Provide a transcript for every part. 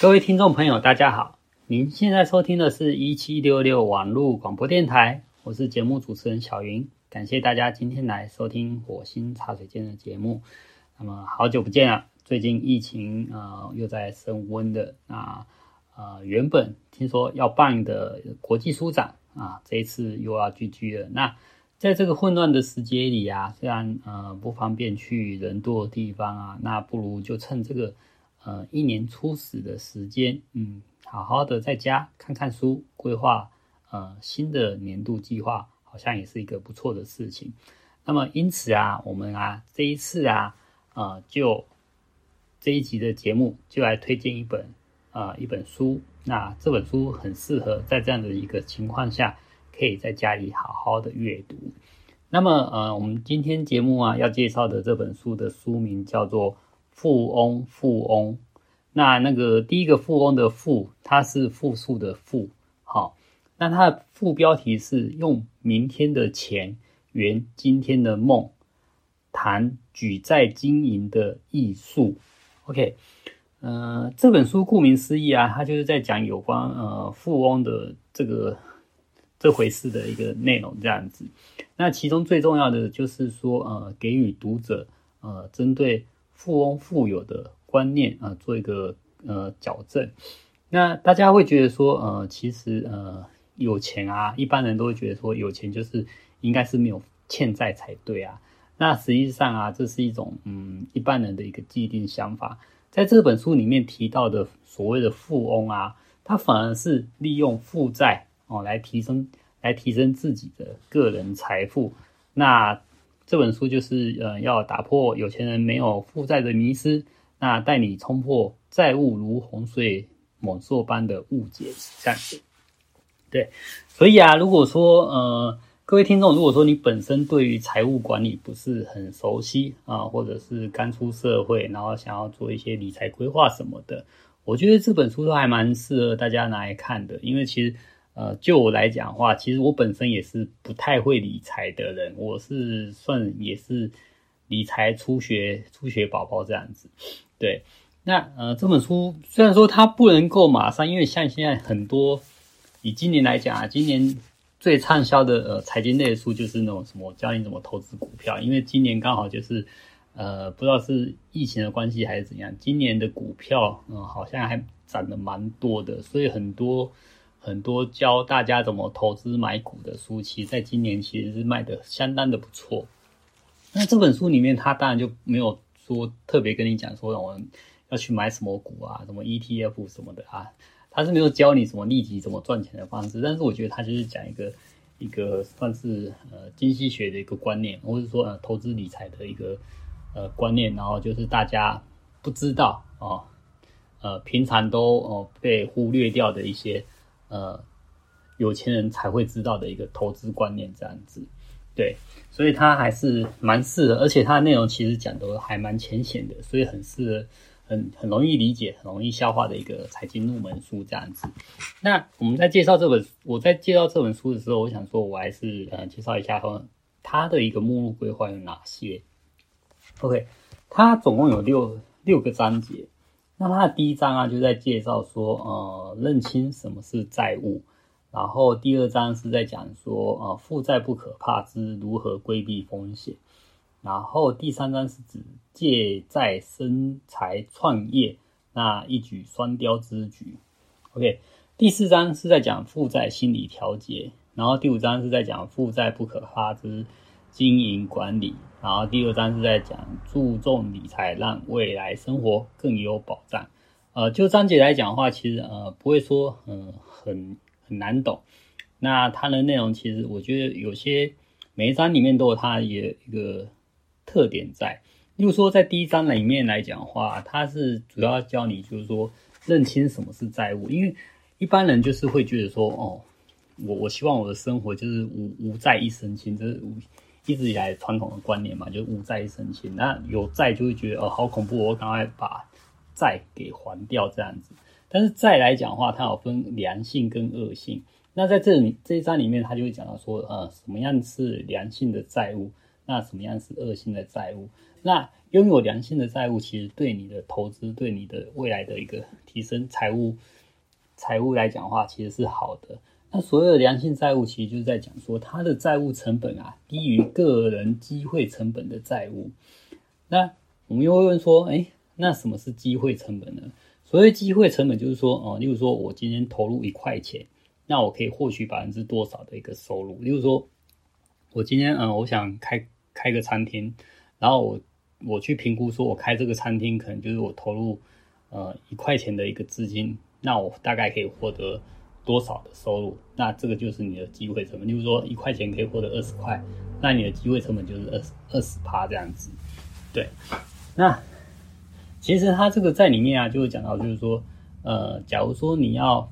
各位听众朋友，大家好！您现在收听的是一七六六网络广播电台，我是节目主持人小云，感谢大家今天来收听火星茶水间的节目。那么好久不见了，最近疫情呃又在升温的，那呃原本听说要办的国际书展啊，这一次又要聚聚了。那在这个混乱的时节里啊，虽然呃不方便去人多的地方啊，那不如就趁这个。呃，一年初始的时间，嗯，好好的在家看看书，规划呃新的年度计划，好像也是一个不错的事情。那么因此啊，我们啊这一次啊，呃，就这一集的节目就来推荐一本呃一本书。那这本书很适合在这样的一个情况下，可以在家里好好的阅读。那么呃，我们今天节目啊要介绍的这本书的书名叫做。富翁，富翁，那那个第一个富翁的富，它是复数的富，好，那它的副标题是用明天的钱圆今天的梦，谈举债经营的艺术。OK，呃，这本书顾名思义啊，它就是在讲有关呃富翁的这个这回事的一个内容这样子。那其中最重要的就是说，呃，给予读者呃针对。富翁富有的观念啊，做一个呃矫正。那大家会觉得说，呃，其实呃有钱啊，一般人都会觉得说有钱就是应该是没有欠债才对啊。那实际上啊，这是一种嗯一般人的一个既定想法。在这本书里面提到的所谓的富翁啊，他反而是利用负债哦来提升来提升自己的个人财富。那这本书就是呃，要打破有钱人没有负债的迷思，那带你冲破债务如洪水猛兽般的误解，这样子。对，所以啊，如果说呃，各位听众，如果说你本身对于财务管理不是很熟悉啊，或者是刚出社会，然后想要做一些理财规划什么的，我觉得这本书都还蛮适合大家拿来看的，因为其实。呃，就我来讲的话，其实我本身也是不太会理财的人，我是算也是理财初学初学宝宝这样子。对，那呃这本书虽然说它不能够马上，因为像现在很多以今年来讲啊，今年最畅销的呃财经类的书就是那种什么教你怎么投资股票，因为今年刚好就是呃不知道是疫情的关系还是怎样，今年的股票嗯、好像还涨得蛮多的，所以很多。很多教大家怎么投资买股的书，其实在今年其实是卖的相当的不错。那这本书里面，他当然就没有说特别跟你讲说，我们要去买什么股啊，什么 ETF 什么的啊，他是没有教你什么立即怎么赚钱的方式。但是我觉得他就是讲一个一个算是呃经济学的一个观念，或者说呃投资理财的一个呃观念，然后就是大家不知道哦，呃平常都哦被忽略掉的一些。呃，有钱人才会知道的一个投资观念，这样子，对，所以它还是蛮适合，而且它的内容其实讲的还蛮浅显的，所以很适合，很很容易理解，很容易消化的一个财经入门书这样子。那我们在介绍这本，我在介绍这本书的时候，我想说，我还是呃介绍一下它它的一个目录规划有哪些。OK，它总共有六六个章节。那它的第一章啊，就在介绍说，呃，认清什么是债务。然后第二章是在讲说，呃，负债不可怕之如何规避风险。然后第三章是指借债生财创业，那一举双雕之举。OK，第四章是在讲负债心理调节。然后第五章是在讲负债不可怕之经营管理。然后第二章是在讲注重理财，让未来生活更有保障。呃，就章节来讲的话，其实呃不会说嗯、呃、很很难懂。那它的内容其实我觉得有些每一章里面都有它的一个特点在。例如说在第一章里面来讲的话，它是主要教你就是说认清什么是债务，因为一般人就是会觉得说哦，我我希望我的生活就是无无债一身轻，就是无。一直以来传统的观念嘛，就是无债一身轻。那有债就会觉得哦，好恐怖，我赶快把债给还掉这样子。但是债来讲的话，它有分良性跟恶性。那在这里这一章里面，他就会讲到说，呃，什么样是良性的债务，那什么样是恶性的债务。那拥有良性的债务，其实对你的投资、对你的未来的一个提升财务财务来讲的话，其实是好的。那所谓的良性债务，其实就是在讲说，它的债务成本啊，低于个人机会成本的债务。那我们又会问说，哎，那什么是机会成本呢？所谓机会成本，就是说，哦，例如说我今天投入一块钱，那我可以获取百分之多少的一个收入？例如说，我今天，嗯，我想开开个餐厅，然后我我去评估说，我开这个餐厅可能就是我投入，呃，一块钱的一个资金，那我大概可以获得多少的收入？那这个就是你的机会成本。例如说，一块钱可以获得二十块，那你的机会成本就是二十二十趴这样子。对，那。其实它这个在里面啊，就会讲到，就是说，呃，假如说你要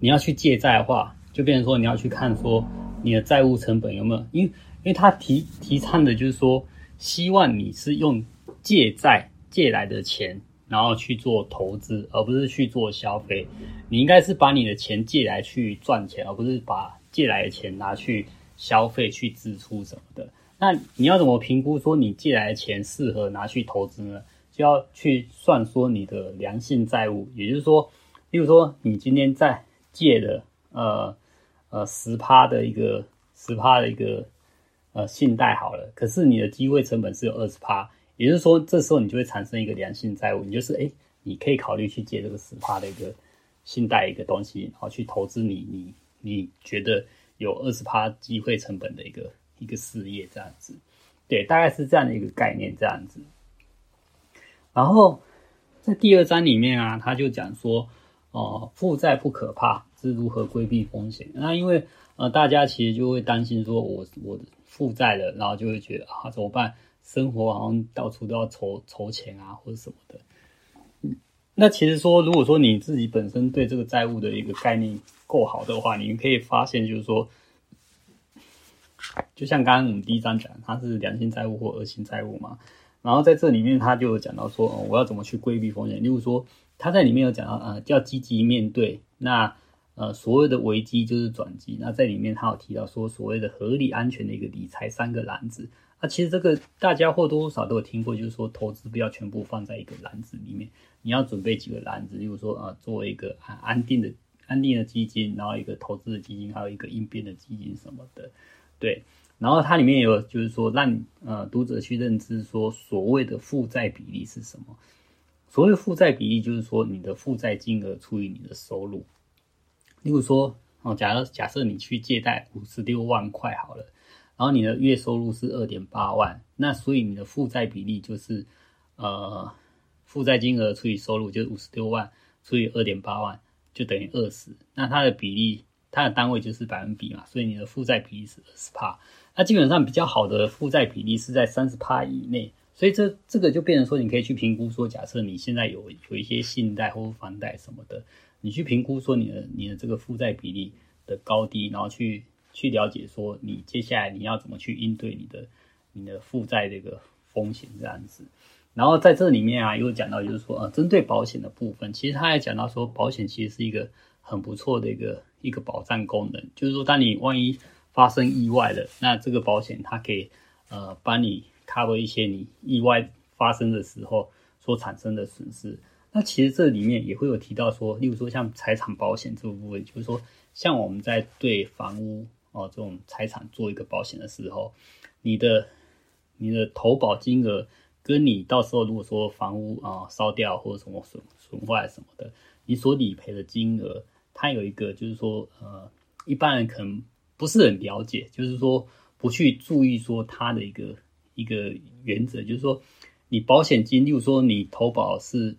你要去借债的话，就变成说你要去看说你的债务成本有没有，因为因为他提提倡的就是说，希望你是用借债借来的钱，然后去做投资，而不是去做消费。你应该是把你的钱借来去赚钱，而不是把借来的钱拿去消费去支出什么的。那你要怎么评估说你借来的钱适合拿去投资呢？就要去算说你的良性债务，也就是说，例如说你今天在借的呃呃十趴的一个十趴的一个呃信贷好了，可是你的机会成本是有二十趴，也就是说这时候你就会产生一个良性债务，你就是诶你可以考虑去借这个十趴的一个信贷一个东西，然后去投资你你你觉得有二十趴机会成本的一个。一个事业这样子，对，大概是这样的一个概念这样子。然后在第二章里面啊，他就讲说，哦、呃，负债不可怕，是如何规避风险。那因为呃，大家其实就会担心说，我我负债了，然后就会觉得啊，怎么办？生活好像到处都要筹筹钱啊，或者什么的。那其实说，如果说你自己本身对这个债务的一个概念够好的话，你可以发现就是说。就像刚刚我们第一章讲，它是良性债务或恶性债务嘛。然后在这里面，他就讲到说，我要怎么去规避风险。例如说，他在里面有讲到，呃，要积极面对。那呃，所谓的危机就是转机。那在里面，他有提到说，所谓的合理安全的一个理财三个篮子。那其实这个大家或多或少都有听过，就是说投资不要全部放在一个篮子里面，你要准备几个篮子。例如说，呃，作为一个安安定的安定的基金，然后一个投资的基金，还有一个应变的基金什么的。对，然后它里面有就是说让呃读者去认知说所谓的负债比例是什么？所谓负债比例就是说你的负债金额除以你的收入。例如说哦，假设假设你去借贷五十六万块好了，然后你的月收入是二点八万，那所以你的负债比例就是呃负债金额除以收入就是五十六万除以二点八万就等于二十，那它的比例。它的单位就是百分比嘛，所以你的负债比例是二十趴。那基本上比较好的负债比例是在三十趴以内，所以这这个就变成说，你可以去评估说，假设你现在有有一些信贷或房贷什么的，你去评估说你的你的这个负债比例的高低，然后去去了解说你接下来你要怎么去应对你的你的负债这个风险这样子。然后在这里面啊，又讲到就是说，呃，针对保险的部分，其实他还讲到说，保险其实是一个很不错的一个。一个保障功能，就是说，当你万一发生意外了，那这个保险它可以呃帮你 cover 一些你意外发生的时候所产生的损失。那其实这里面也会有提到说，例如说像财产保险这个部分，就是说像我们在对房屋哦、这种财产做一个保险的时候，你的你的投保金额跟你到时候如果说房屋啊、烧掉或者什么损损坏什么的，你所理赔的金额。它有一个，就是说，呃，一般人可能不是很了解，就是说不去注意说它的一个一个原则，就是说，你保险金，例如说你投保是，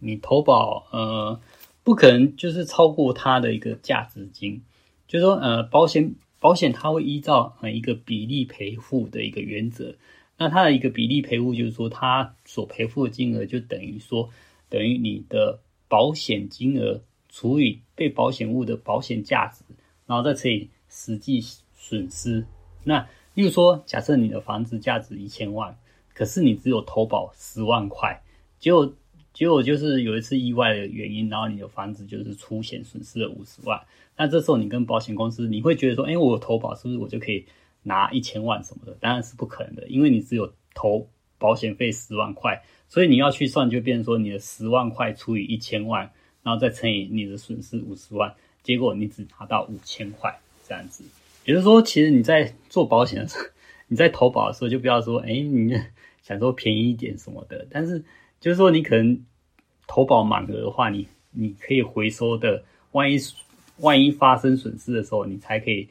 你投保，呃，不可能就是超过它的一个价值金，就是说，呃，保险保险它会依照呃一个比例赔付的一个原则，那它的一个比例赔付就是说，它所赔付的金额就等于说，等于你的。保险金额除以被保险物的保险价值，然后再乘以实际损失。那例如说，假设你的房子价值一千万，可是你只有投保十万块，结果结果就是有一次意外的原因，然后你的房子就是出险损失了五十万。那这时候你跟保险公司，你会觉得说，哎，我投保是不是我就可以拿一千万什么的，当然是不可能的，因为你只有投保险费十万块，所以你要去算就变成说你的十万块除以一千万，然后再乘以你的损失五十万，结果你只拿到五千块这样子。也就是说，其实你在做保险的时候，你在投保的时候就不要说，哎，你想说便宜一点什么的，但是就是说你可能投保满额的话，你你可以回收的，万一万一发生损失的时候，你才可以。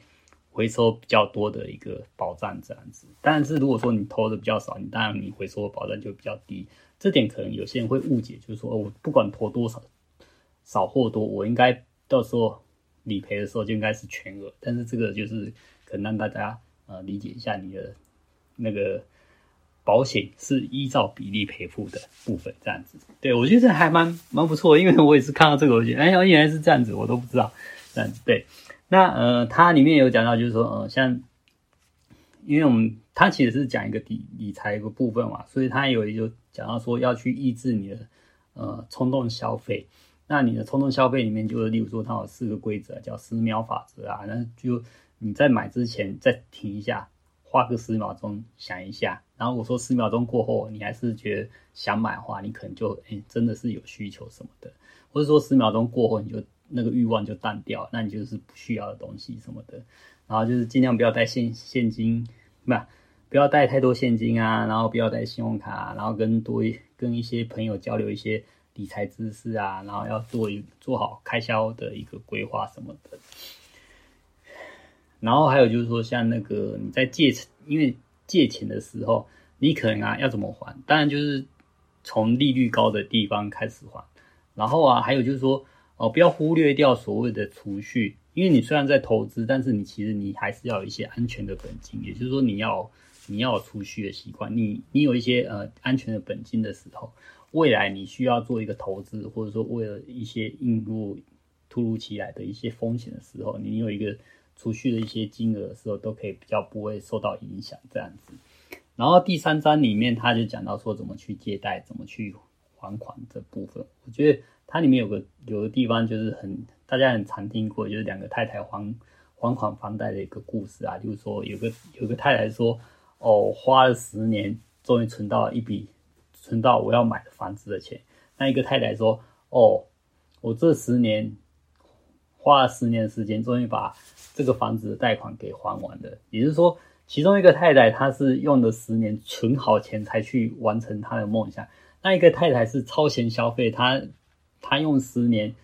回收比较多的一个保障这样子，但是如果说你投的比较少，你当然你回收的保障就比较低。这点可能有些人会误解，就是说，我不管投多少，少或多，我应该到时候理赔的时候就应该是全额。但是这个就是可能让大家呃理解一下，你的那个保险是依照比例赔付的部分这样子。对，我觉得这还蛮蛮不错，因为我也是看到这个，我觉得哎，原来是这样子，我都不知道这样子对。那呃，它里面有讲到，就是说，呃，像，因为我们它其实是讲一个理理财一个部分嘛，所以它有一个讲到说要去抑制你的呃冲动消费。那你的冲动消费里面，就是例如说它有四个规则，叫十秒法则啊。那就你在买之前再停一下，花个十秒钟想一下，然后我说十秒钟过后你还是觉得想买的话，你可能就哎、真的是有需求什么的，或者说十秒钟过后你就。那个欲望就淡掉，那你就是不需要的东西什么的，然后就是尽量不要带现现金，不，不要带太多现金啊，然后不要带信用卡，啊然后跟多跟一些朋友交流一些理财知识啊，然后要做一做好开销的一个规划什么的。然后还有就是说，像那个你在借钱，因为借钱的时候，你可能啊要怎么还？当然就是从利率高的地方开始还。然后啊，还有就是说。哦，不要忽略掉所谓的储蓄，因为你虽然在投资，但是你其实你还是要有一些安全的本金，也就是说你要你要有储蓄的习惯。你你有一些呃安全的本金的时候，未来你需要做一个投资，或者说为了一些应付突如其来的一些风险的时候，你有一个储蓄的一些金额的时候，都可以比较不会受到影响这样子。然后第三章里面他就讲到说怎么去借贷，怎么去还款这部分，我觉得。它里面有个有个地方就是很大家很常听过，就是两个太太还还款房贷的一个故事啊。就是说有个有个太太说，哦，花了十年，终于存到一笔存到我要买的房子的钱。那一个太太说，哦，我这十年花了十年时间，终于把这个房子的贷款给还完了。也就是说，其中一个太太她是用了十年存好钱才去完成她的梦想，那一个太太是超前消费，她。他用十年，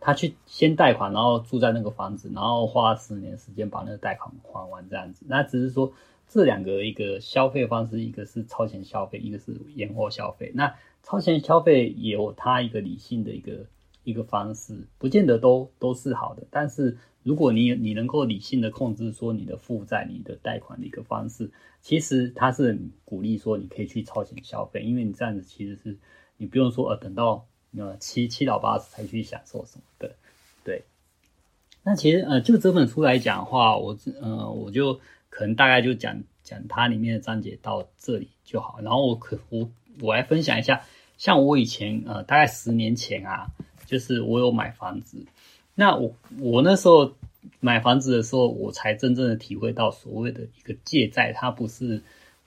他去先贷款，然后住在那个房子，然后花十年时间把那个贷款还完，这样子。那只是说这两个一个消费方式，一个是超前消费，一个是延后消费。那超前消费也有它一个理性的一个一个方式，不见得都都是好的。但是如果你你能够理性的控制说你的负债、你的贷款的一个方式，其实它是鼓励说你可以去超前消费，因为你这样子其实是你不用说呃等到。呃，七七老八十才去享受什么的，对。那其实呃，就这本书来讲的话，我呃，我就可能大概就讲讲它里面的章节到这里就好。然后我可我我来分享一下，像我以前呃，大概十年前啊，就是我有买房子。那我我那时候买房子的时候，我才真正的体会到所谓的一个借债，它不是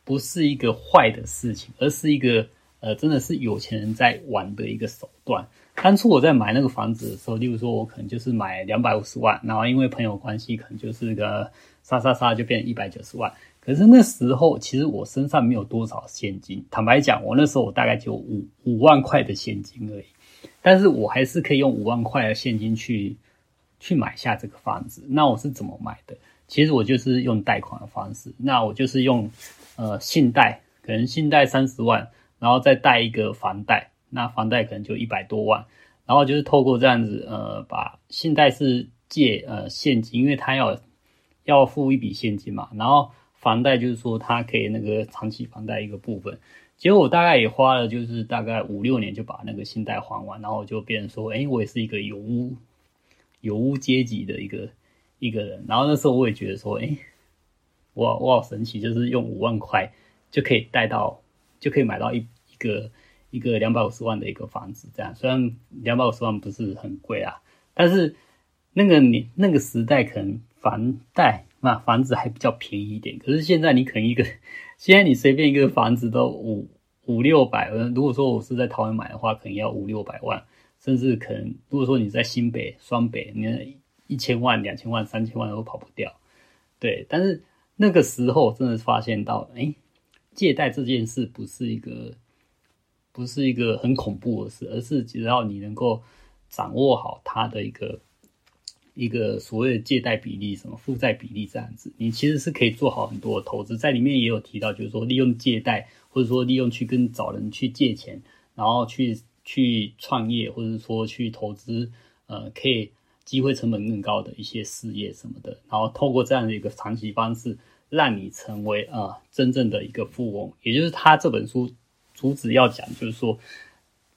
不是一个坏的事情，而是一个。呃，真的是有钱人在玩的一个手段。当初我在买那个房子的时候，例如说，我可能就是买两百五十万，然后因为朋友关系，可能就是个杀杀杀就变成一百九十万。可是那时候，其实我身上没有多少现金。坦白讲，我那时候我大概就五五万块的现金而已。但是我还是可以用五万块的现金去去买下这个房子。那我是怎么买的？其实我就是用贷款的方式。那我就是用呃信贷，可能信贷三十万。然后再贷一个房贷，那房贷可能就一百多万，然后就是透过这样子，呃，把信贷是借呃现金，因为他要要付一笔现金嘛，然后房贷就是说他可以那个长期房贷一个部分，结果我大概也花了就是大概五六年就把那个信贷还完，然后就变成说，诶，我也是一个有屋有屋阶级的一个一个人，然后那时候我也觉得说，诶，我我好神奇，就是用五万块就可以贷到。就可以买到一一个一个两百五十万的一个房子，这样虽然两百五十万不是很贵啊，但是那个你那个时代可能房贷那房子还比较便宜一点。可是现在你可能一个，现在你随便一个房子都五五六百，如果说我是在桃园买的话，可能要五六百万，甚至可能如果说你在新北、双北，你一千万、两千万、三千万都跑不掉。对，但是那个时候真的发现到，哎，借贷这件事不是一个，不是一个很恐怖的事，而是只要你能够掌握好它的一个。一个所谓的借贷比例，什么负债比例这样子，你其实是可以做好很多的投资。在里面也有提到，就是说利用借贷，或者说利用去跟找人去借钱，然后去去创业，或者说去投资，呃，可以机会成本更高的一些事业什么的。然后透过这样的一个长期方式，让你成为、呃、真正的一个富翁。也就是他这本书主旨要讲，就是说。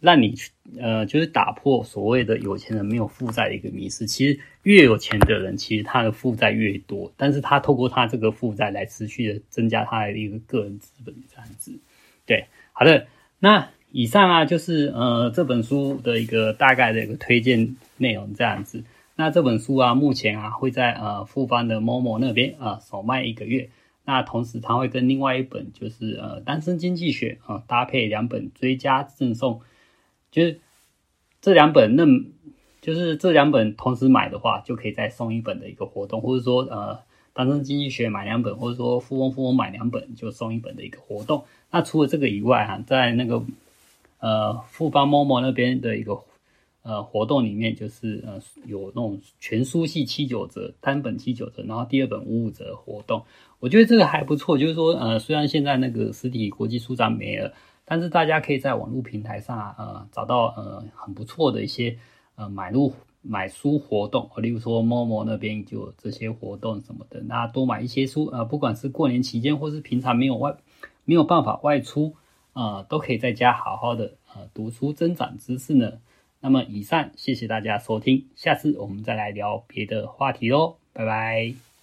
让你去，呃，就是打破所谓的有钱人没有负债的一个迷思。其实越有钱的人，其实他的负债越多，但是他透过他这个负债来持续的增加他的一个个人资本这样子。对，好的，那以上啊就是呃这本书的一个大概的一个推荐内容这样子。那这本书啊，目前啊会在呃复方的某某那边啊首卖一个月。那同时他会跟另外一本就是呃单身经济学啊搭配两本追加赠送。就是这两本，那就是这两本同时买的话，就可以再送一本的一个活动，或者说呃，单身经济学买两本，或者说富翁富翁买两本就送一本的一个活动。那除了这个以外哈，在那个呃富邦 Momo 那边的一个呃活动里面，就是呃有那种全书系七九折，单本七九折，然后第二本五五折活动。我觉得这个还不错，就是说呃，虽然现在那个实体国际书展没了。但是大家可以在网络平台上啊呃找到呃很不错的一些呃买入买书活动，例如说 Momo 那边就有这些活动什么的，那多买一些书呃，不管是过年期间或是平常没有外没有办法外出啊、都可以在家好好的呃读书增长知识呢。那么以上谢谢大家收听，下次我们再来聊别的话题喽，拜拜。